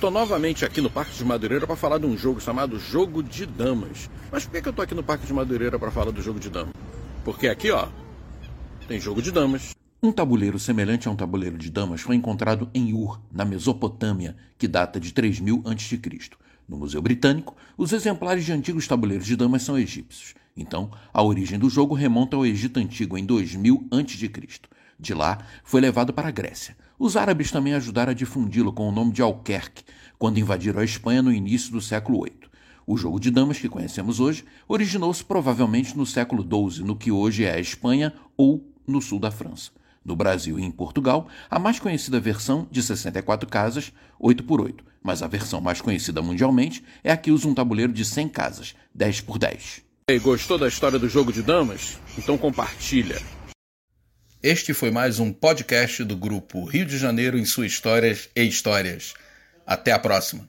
Estou novamente aqui no Parque de Madureira para falar de um jogo chamado Jogo de Damas. Mas por que, que eu estou aqui no Parque de Madureira para falar do Jogo de Damas? Porque aqui, ó, tem Jogo de Damas. Um tabuleiro semelhante a um tabuleiro de damas foi encontrado em Ur, na Mesopotâmia, que data de 3000 a.C. No Museu Britânico, os exemplares de antigos tabuleiros de damas são egípcios. Então, a origem do jogo remonta ao Egito Antigo em 2000 a.C. De lá, foi levado para a Grécia. Os árabes também ajudaram a difundi-lo com o nome de Alquerque, quando invadiram a Espanha no início do século VIII. O jogo de damas que conhecemos hoje originou-se provavelmente no século XII, no que hoje é a Espanha ou no sul da França. No Brasil e em Portugal, a mais conhecida versão, de 64 casas, 8 por 8, mas a versão mais conhecida mundialmente é a que usa um tabuleiro de 100 casas, 10 por 10. E gostou da história do jogo de damas? Então compartilha. Este foi mais um podcast do grupo Rio de Janeiro em suas histórias e histórias. Até a próxima.